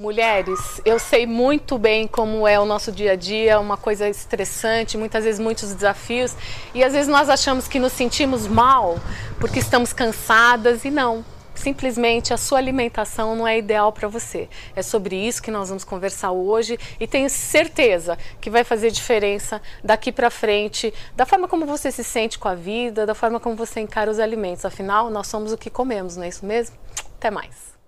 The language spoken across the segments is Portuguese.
Mulheres, eu sei muito bem como é o nosso dia a dia, uma coisa estressante, muitas vezes muitos desafios, e às vezes nós achamos que nos sentimos mal porque estamos cansadas e não. Simplesmente a sua alimentação não é ideal para você. É sobre isso que nós vamos conversar hoje e tenho certeza que vai fazer diferença daqui para frente, da forma como você se sente com a vida, da forma como você encara os alimentos. Afinal, nós somos o que comemos, não é isso mesmo? Até mais.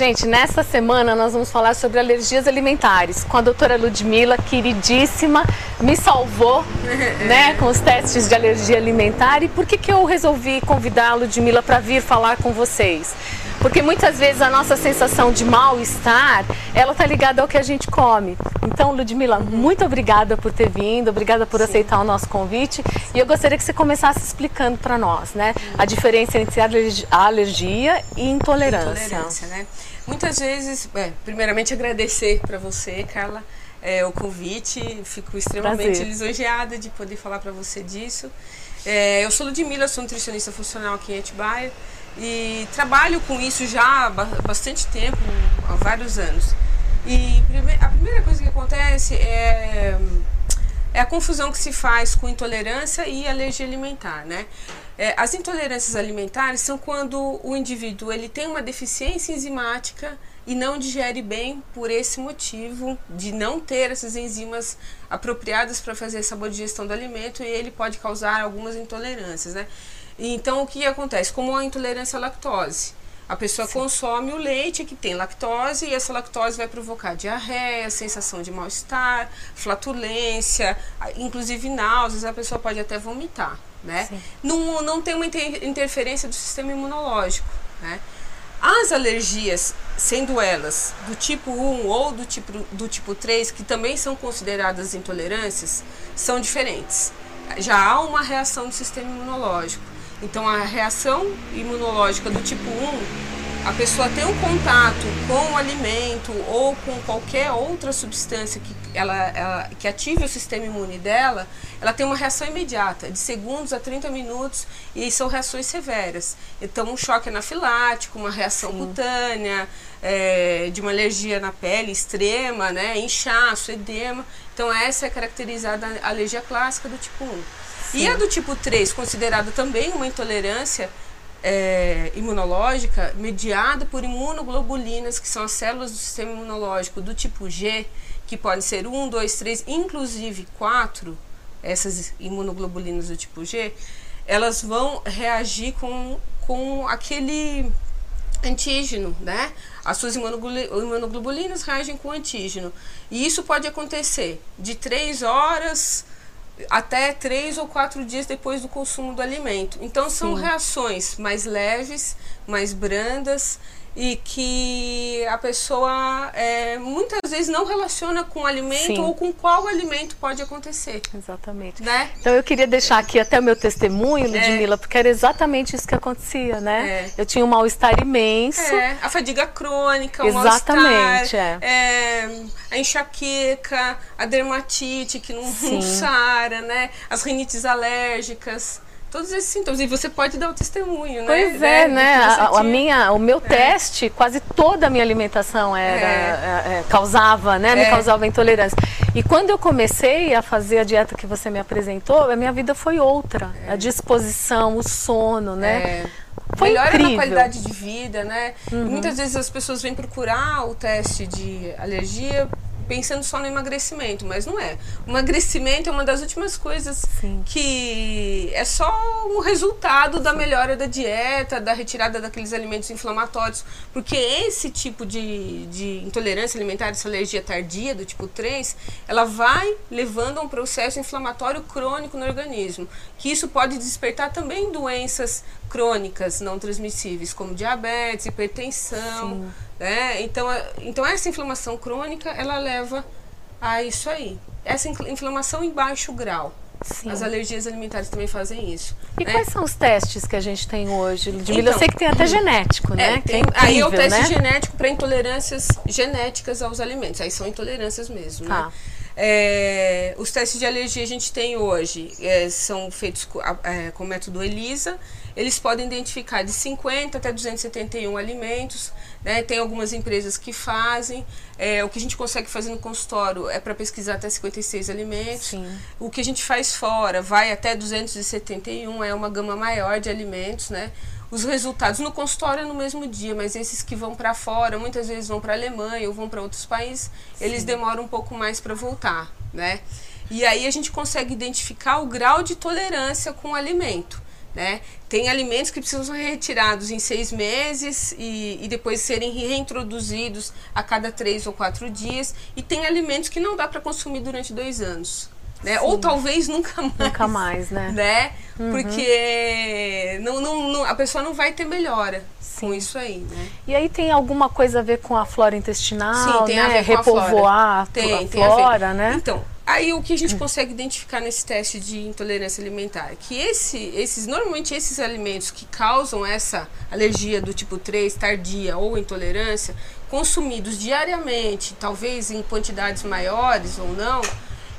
Gente, nessa semana nós vamos falar sobre alergias alimentares com a doutora Ludmila, queridíssima, me salvou né, com os testes de alergia alimentar. E por que, que eu resolvi convidar a Ludmila para vir falar com vocês? Porque muitas vezes a nossa sensação de mal-estar, ela tá ligada ao que a gente come. Então, Ludmila, muito obrigada por ter vindo, obrigada por Sim. aceitar o nosso convite. E eu gostaria que você começasse explicando para nós, né, a diferença entre alergia e intolerância. Intolerância, né? Muitas vezes, é, primeiramente agradecer para você, Carla, é, o convite. Fico extremamente Prazer. lisonjeada de poder falar para você disso. É, eu sou Ludmila, sou nutricionista funcional aqui em Atibaia e trabalho com isso já há bastante tempo, há vários anos. E a primeira coisa que acontece é, é a confusão que se faz com intolerância e alergia alimentar, né? É, as intolerâncias alimentares são quando o indivíduo ele tem uma deficiência enzimática e não digere bem por esse motivo de não ter essas enzimas apropriadas para fazer essa boa digestão do alimento e ele pode causar algumas intolerâncias, né? Então, o que acontece? Como a intolerância à lactose. A pessoa Sim. consome o leite que tem lactose e essa lactose vai provocar diarreia, sensação de mal-estar, flatulência, inclusive náuseas, a pessoa pode até vomitar, né? Não, não tem uma inter interferência do sistema imunológico, né? As alergias, sendo elas do tipo 1 ou do tipo, do tipo 3, que também são consideradas intolerâncias, são diferentes. Já há uma reação do sistema imunológico. Então a reação imunológica do tipo 1, a pessoa tem um contato com o alimento ou com qualquer outra substância que, ela, ela, que ative o sistema imune dela, ela tem uma reação imediata, de segundos a 30 minutos, e são reações severas. Então um choque anafilático, uma reação Sim. cutânea, é, de uma alergia na pele extrema, né, inchaço, edema. Então essa é caracterizada a alergia clássica do tipo 1. Sim. E a do tipo 3, considerada também uma intolerância é, imunológica, mediada por imunoglobulinas, que são as células do sistema imunológico do tipo G, que podem ser 1, 2, 3, inclusive 4, essas imunoglobulinas do tipo G, elas vão reagir com, com aquele antígeno, né? As suas imunoglobulinas reagem com antígeno. E isso pode acontecer de 3 horas até três ou quatro dias depois do consumo do alimento. Então são Sim. reações mais leves, mais brandas e que a pessoa é, muitas vezes não relaciona com o alimento Sim. ou com qual alimento pode acontecer. Exatamente. Né? Então eu queria deixar aqui até o meu testemunho, é. Ludmilla, é. porque era exatamente isso que acontecia, né? É. Eu tinha um mal-estar imenso. É. A fadiga crônica, o Exatamente, é. é. a enxaqueca, a dermatite que não, não sara, né? As rinites alérgicas todos esses sintomas. E você pode dar o testemunho, né? Pois é, né? né? A, a, minha, o meu é. teste, quase toda a minha alimentação era, é. É, é causava, né? Me é. causava intolerância. E quando eu comecei a fazer a dieta que você me apresentou, a minha vida foi outra. A disposição, o sono, né? Foi Melhora incrível. na qualidade de vida, né? Uhum. Muitas vezes as pessoas vêm procurar o teste de alergia pensando só no emagrecimento, mas não é. O emagrecimento é uma das últimas coisas Sim. que é só um resultado da melhora da dieta, da retirada daqueles alimentos inflamatórios, porque esse tipo de, de intolerância alimentar, essa alergia tardia do tipo 3, ela vai levando a um processo inflamatório crônico no organismo, que isso pode despertar também doenças crônicas não transmissíveis, como diabetes, hipertensão, Sim né? Então, então essa inflamação crônica, ela leva a isso aí. Essa inflamação em baixo grau. Sim. As alergias alimentares também fazem isso. E né? quais são os testes que a gente tem hoje? Ludmilla, então, eu sei que tem até genético, né? É, tem, é incrível, aí é o teste né? genético para intolerâncias genéticas aos alimentos. Aí são intolerâncias mesmo, né? tá. né? É, os testes de alergia a gente tem hoje é, são feitos com, é, com o método ELISA. Eles podem identificar de 50 até 271 alimentos. Né? Tem algumas empresas que fazem. É, o que a gente consegue fazer no consultório é para pesquisar até 56 alimentos. Sim. O que a gente faz fora vai até 271, é uma gama maior de alimentos, né? Os resultados no consultório é no mesmo dia, mas esses que vão para fora, muitas vezes vão para a Alemanha ou vão para outros países, Sim. eles demoram um pouco mais para voltar, né? E aí a gente consegue identificar o grau de tolerância com o alimento. Né? Tem alimentos que precisam ser retirados em seis meses e, e, depois serem reintroduzidos a cada três ou quatro dias. E tem alimentos que não dá para consumir durante dois anos. Né? Ou talvez nunca mais. Nunca mais, né? né? Uhum. Porque não, não, não, a pessoa não vai ter melhora Sim. com isso aí, né? E aí tem alguma coisa a ver com a flora intestinal, Sim, tem né? a ver com Repovoar a, tem, a tem flora, a né? Então, aí o que a gente consegue identificar nesse teste de intolerância alimentar? Que esse, esses, normalmente esses alimentos que causam essa alergia do tipo 3, tardia ou intolerância, consumidos diariamente, talvez em quantidades maiores ou não,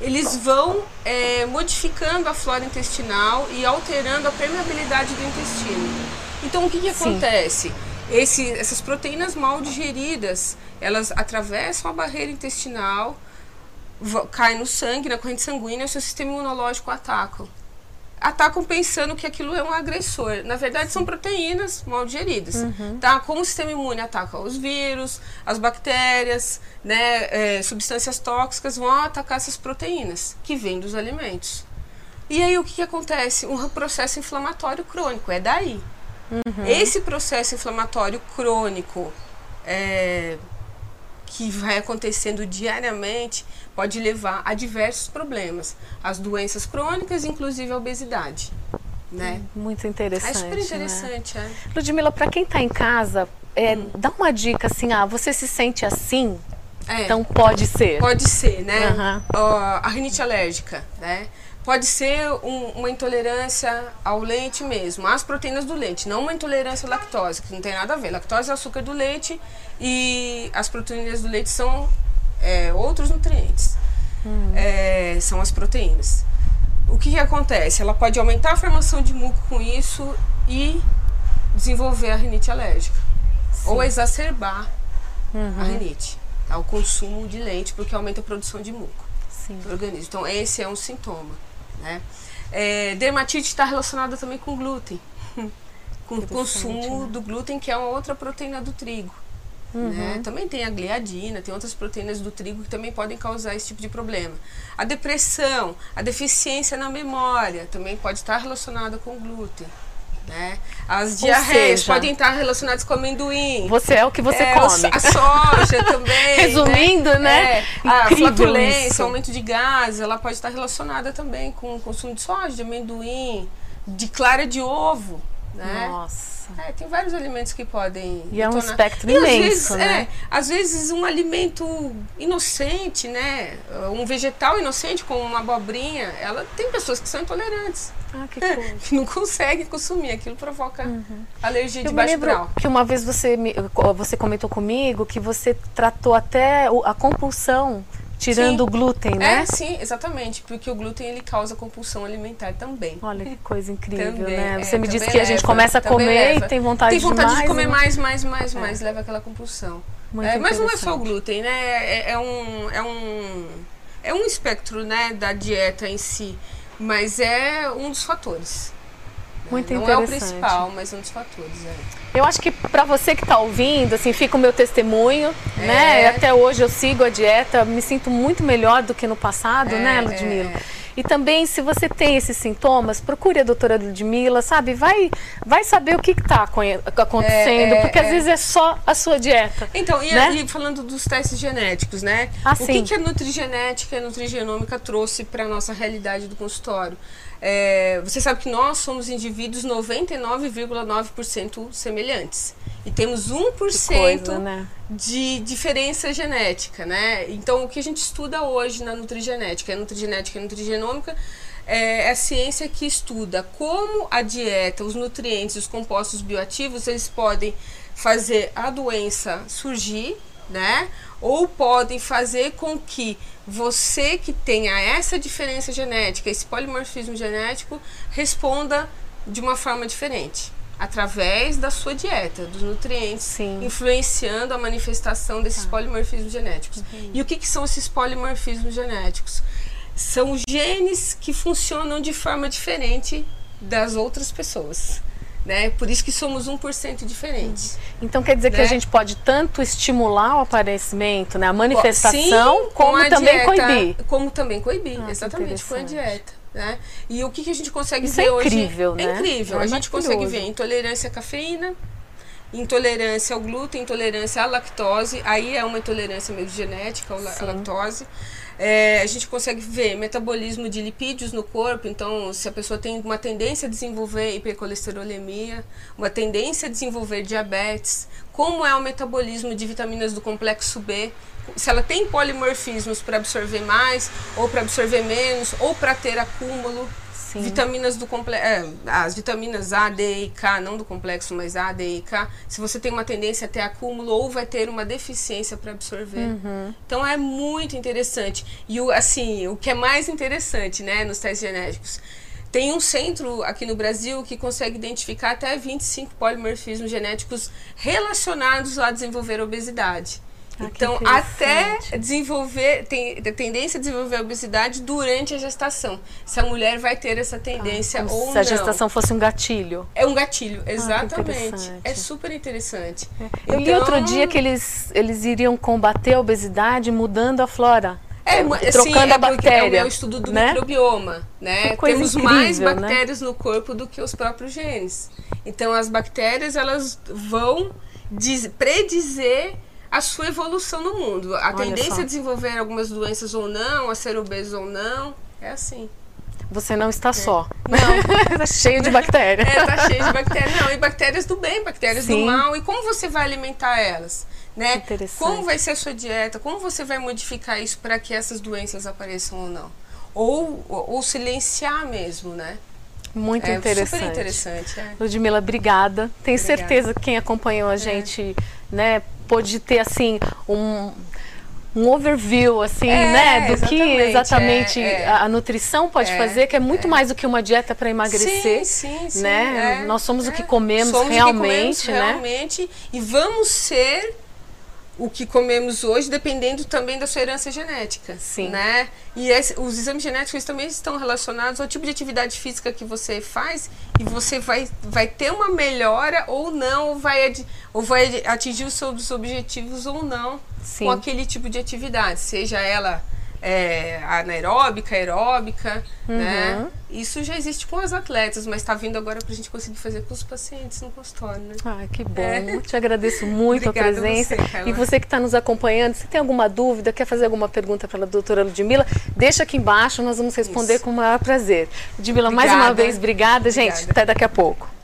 eles vão é, modificando a flora intestinal e alterando a permeabilidade do intestino. Então, o que, que acontece? Esse, essas proteínas mal digeridas, elas atravessam a barreira intestinal, caem no sangue, na corrente sanguínea, o seu sistema imunológico ataca atacam pensando que aquilo é um agressor. Na verdade, são proteínas mal digeridas. Uhum. Tá? Como o sistema imune ataca os vírus, as bactérias, né, é, substâncias tóxicas, vão atacar essas proteínas que vêm dos alimentos. E aí o que, que acontece? Um processo inflamatório crônico. É daí. Uhum. Esse processo inflamatório crônico é, que vai acontecendo diariamente pode levar a diversos problemas, as doenças crônicas, inclusive a obesidade. Né? Muito interessante. É super interessante, né? é. Ludmila, para quem está em casa, é, hum. dá uma dica assim, ah, você se sente assim? É. Então pode ser. Pode ser, né? Uhum. Uh, a rinite alérgica, né? Pode ser um, uma intolerância ao leite mesmo, às proteínas do leite, não uma intolerância à lactose, que não tem nada a ver. Lactose é o açúcar do leite e as proteínas do leite são é, outros nutrientes. Uhum. É, são as proteínas. O que, que acontece? Ela pode aumentar a formação de muco com isso e desenvolver a rinite alérgica. Sim. Ou exacerbar uhum. a rinite. Tá? O consumo de leite, porque aumenta a produção de muco Sim. do organismo. Então, esse é um sintoma. Né? É, dermatite está relacionada também com glúten. com o consumo né? do glúten, que é uma outra proteína do trigo. Uhum. Né? Também tem a gliadina, tem outras proteínas do trigo que também podem causar esse tipo de problema. A depressão, a deficiência na memória também pode estar relacionada com glúten. Né? As diarreias seja, podem estar relacionadas com amendoim. Você é o que você é, come. A soja também. Né? Resumindo, né? né? É, a flatulência, aumento de gases, ela pode estar relacionada também com o consumo de soja, de amendoim, de clara de ovo. Né? Nossa. É, tem vários alimentos que podem. E é um espectro e imenso, às vezes, né? É, às vezes um alimento inocente, né? Um vegetal inocente, como uma abobrinha, ela tem pessoas que são intolerantes. Ah, que coisa. que não conseguem consumir. Aquilo provoca uhum. alergia de baixo grau. Que uma vez você, me, você comentou comigo que você tratou até a compulsão Tirando sim. o glúten, né? É, sim, exatamente. Porque o glúten ele causa compulsão alimentar também. Olha que coisa incrível, também, né? Você é, me disse que leva, a gente começa a comer leva. e tem vontade, de. Tem vontade de, comer mais, mais, mais, é. mais, leva aquela compulsão. É, mas não é só o glúten, né? É, é, um, é, um, é um espectro né, da dieta em si, mas é um dos fatores. Muito não interessante. Não é o principal, mas um dos fatores. É. Eu acho que para você que está ouvindo, assim, fica o meu testemunho, é. né? Até hoje eu sigo a dieta, me sinto muito melhor do que no passado, é, né, Ludmila? É. E também, se você tem esses sintomas, procure a doutora Ludmila, sabe? Vai, vai saber o que está acontecendo, é, porque às vezes é só a sua dieta. Então, e, né? e falando dos testes genéticos, né? Ah, o que, que a nutrigenética e a nutrigenômica trouxe para a nossa realidade do consultório? É, você sabe que nós somos indivíduos 99,9% semelhantes. E temos 1% coisa, né? de diferença genética, né? Então, o que a gente estuda hoje na nutrigenética, a nutrigenética e nutrigenômica, é a ciência que estuda como a dieta, os nutrientes, os compostos bioativos, eles podem fazer a doença surgir né? Ou podem fazer com que você que tenha essa diferença genética, esse polimorfismo genético, responda de uma forma diferente através da sua dieta, dos nutrientes, Sim. influenciando a manifestação desses ah. polimorfismos genéticos. Uhum. E o que, que são esses polimorfismos genéticos? São genes que funcionam de forma diferente das outras pessoas. Né? Por isso que somos 1% diferentes. Uhum. Então quer dizer né? que a né? gente pode tanto estimular o aparecimento, né? a manifestação, Sim, como também dieta, coibir. Como também coibir, ah, exatamente, com a dieta. Né? E o que, que a gente consegue Isso ver é hoje? Incrível, né? É incrível. É a gente consegue ver intolerância à cafeína, intolerância ao glúten, intolerância à lactose. Aí é uma intolerância meio genética, à lactose. É, a gente consegue ver metabolismo de lipídios no corpo, então se a pessoa tem uma tendência a desenvolver hipercolesterolemia, uma tendência a desenvolver diabetes, como é o metabolismo de vitaminas do complexo B, se ela tem polimorfismos para absorver mais ou para absorver menos ou para ter acúmulo. Sim. Vitaminas do complexo, é, as vitaminas A, D e K, não do complexo, mas A, D e K, se você tem uma tendência a ter acúmulo ou vai ter uma deficiência para absorver. Uhum. Então é muito interessante. E o, assim, o que é mais interessante, né, nos testes genéticos, tem um centro aqui no Brasil que consegue identificar até 25 polimorfismos genéticos relacionados a desenvolver obesidade. Ah, então, até desenvolver, tem tendência a desenvolver obesidade durante a gestação. Se a mulher vai ter essa tendência ah, ou não. Se a gestação fosse um gatilho. É um gatilho, ah, exatamente. Ah, é super interessante. É. Eu então, li outro dia que eles, eles iriam combater a obesidade mudando a flora. É, é trocando sim, é a bactéria. É o estudo do né? microbioma, né? Temos incrível, mais né? bactérias né? no corpo do que os próprios genes. Então as bactérias elas vão predizer a sua evolução no mundo. A Olha tendência só. a desenvolver algumas doenças ou não, a ser obeso ou não, é assim. Você não está é. só. Não. está cheio de bactérias. É, está cheio de bactérias. Não, e bactérias do bem, bactérias Sim. do mal. E como você vai alimentar elas? Né? Como vai ser a sua dieta? Como você vai modificar isso para que essas doenças apareçam ou não? Ou, ou, ou silenciar mesmo, né? Muito é interessante. Super interessante. É. Ludmila, obrigada. Tenho obrigada. certeza que quem acompanhou a é. gente, é. né, pôde ter assim um um overview assim, é, né, do que exatamente é, é. a nutrição pode é, fazer, que é muito é. mais do que uma dieta para emagrecer, sim, sim, sim, né? Nós somos o que comemos somos realmente, que comemos né? Realmente e vamos ser o que comemos hoje, dependendo também da sua herança genética. Sim. Né? E esse, os exames genéticos também estão relacionados ao tipo de atividade física que você faz e você vai, vai ter uma melhora ou não, ou vai, ou vai atingir os seus objetivos ou não Sim. com aquele tipo de atividade, seja ela é, anaeróbica, aeróbica, né? uhum. né? Isso já existe com as atletas, mas está vindo agora para a gente conseguir fazer com os pacientes no consultório, né? Ah, que bom. É. Te agradeço muito a presença. Você, e você que está nos acompanhando, se tem alguma dúvida, quer fazer alguma pergunta para a doutora Ludmila, deixa aqui embaixo, nós vamos responder Isso. com o maior prazer. Ludmila, mais uma vez, obrigada, obrigada, gente. Até daqui a pouco.